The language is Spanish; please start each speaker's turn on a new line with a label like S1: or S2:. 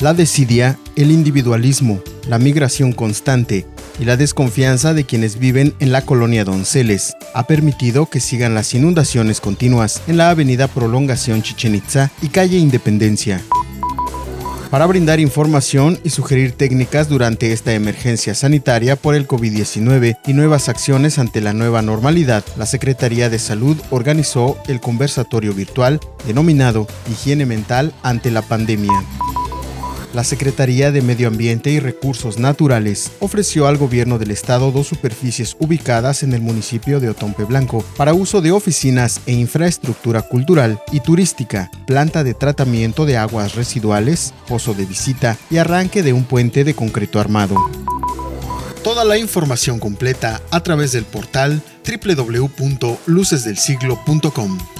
S1: La desidia, el individualismo, la migración constante y la desconfianza de quienes viven en la colonia Donceles ha permitido que sigan las inundaciones continuas en la avenida Prolongación Chichen Itza y calle Independencia. Para brindar información y sugerir técnicas durante esta emergencia sanitaria por el COVID-19 y nuevas acciones ante la nueva normalidad, la Secretaría de Salud organizó el conversatorio virtual denominado Higiene Mental ante la pandemia la Secretaría de Medio Ambiente y Recursos Naturales ofreció al gobierno del estado dos superficies ubicadas en el municipio de Otompe Blanco para uso de oficinas e infraestructura cultural y turística, planta de tratamiento de aguas residuales, pozo de visita y arranque de un puente de concreto armado. Toda la información completa a través del portal www.lucesdelsiglo.com.